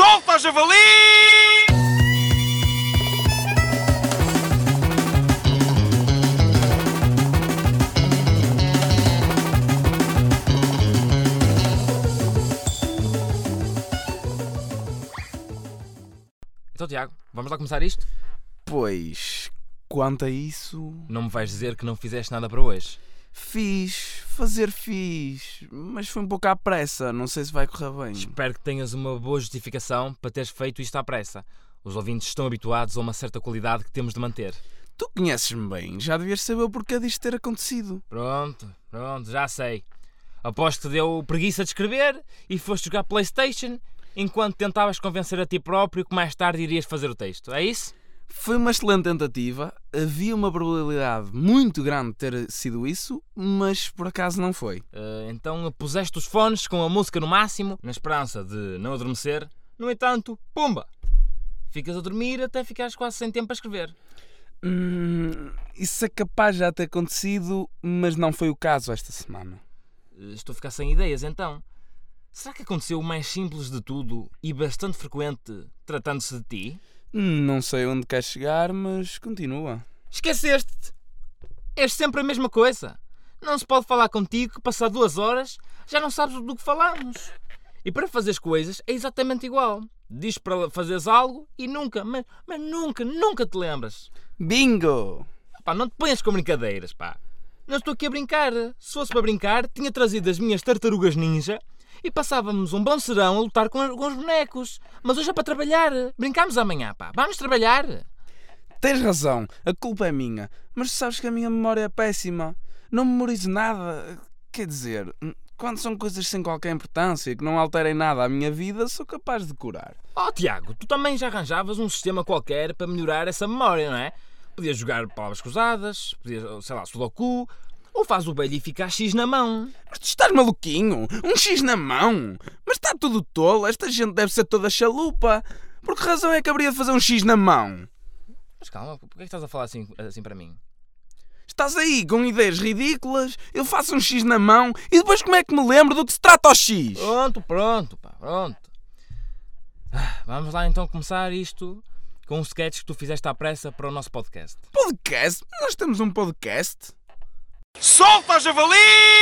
Solta, javali! Então, Tiago, vamos lá começar isto? Pois, quanto a isso, Não me vais dizer que não fizeste nada para hoje. Fiz, fazer fiz, mas foi um pouco à pressa, não sei se vai correr bem. Espero que tenhas uma boa justificação para teres feito isto à pressa. Os ouvintes estão habituados a uma certa qualidade que temos de manter. Tu conheces-me bem, já devias saber o porquê disto ter acontecido. Pronto, pronto, já sei. Aposto que deu preguiça de escrever e foste jogar Playstation enquanto tentavas convencer a ti próprio que mais tarde irias fazer o texto. É isso? Foi uma excelente tentativa, havia uma probabilidade muito grande de ter sido isso, mas por acaso não foi. Eh, então puseste os fones com a música no máximo, na esperança de não adormecer. No entanto, pumba! Ficas a dormir até ficares quase sem tempo para escrever. Hum, isso é capaz de já ter acontecido, mas não foi o caso esta semana. Eh, Estou a ficar sem ideias então. Será que aconteceu o mais simples de tudo e bastante frequente tratando-se de ti? Não sei onde quer chegar, mas continua. Esqueceste-te! És sempre a mesma coisa. Não se pode falar contigo que passar duas horas já não sabes do que falamos. E para fazeres coisas é exatamente igual. Diz para fazeres algo e nunca, mas, mas nunca, nunca te lembras. Bingo! Pá, não te ponhas com brincadeiras, pá. Não estou aqui a brincar. Se fosse para brincar, tinha trazido as minhas tartarugas ninja e passávamos um bom serão a lutar com, com os bonecos. Mas hoje é para trabalhar. Brincamos amanhã, pá. Vamos trabalhar. Tens razão, a culpa é minha, mas sabes que a minha memória é péssima. Não memorizo nada. Quer dizer, quando são coisas sem qualquer importância, que não alterem nada a minha vida, sou capaz de curar. Oh, Tiago, tu também já arranjavas um sistema qualquer para melhorar essa memória, não é? Podias jogar palavras cruzadas, podias, sei lá, sudoku, ou faz o velho e fica a X na mão. Mas tu estás maluquinho? Um X na mão? Mas está tudo tolo, esta gente deve ser toda chalupa. Por que razão é que haveria de fazer um X na mão? Mas calma, porquê é que estás a falar assim, assim para mim? Estás aí com ideias ridículas, eu faço um X na mão e depois como é que me lembro do que se trata o X? Pronto, pronto, pá, pronto. Ah, Vamos lá então começar isto com um sketch que tu fizeste à pressa para o nosso podcast. Podcast? Nós temos um podcast? Solta, javali!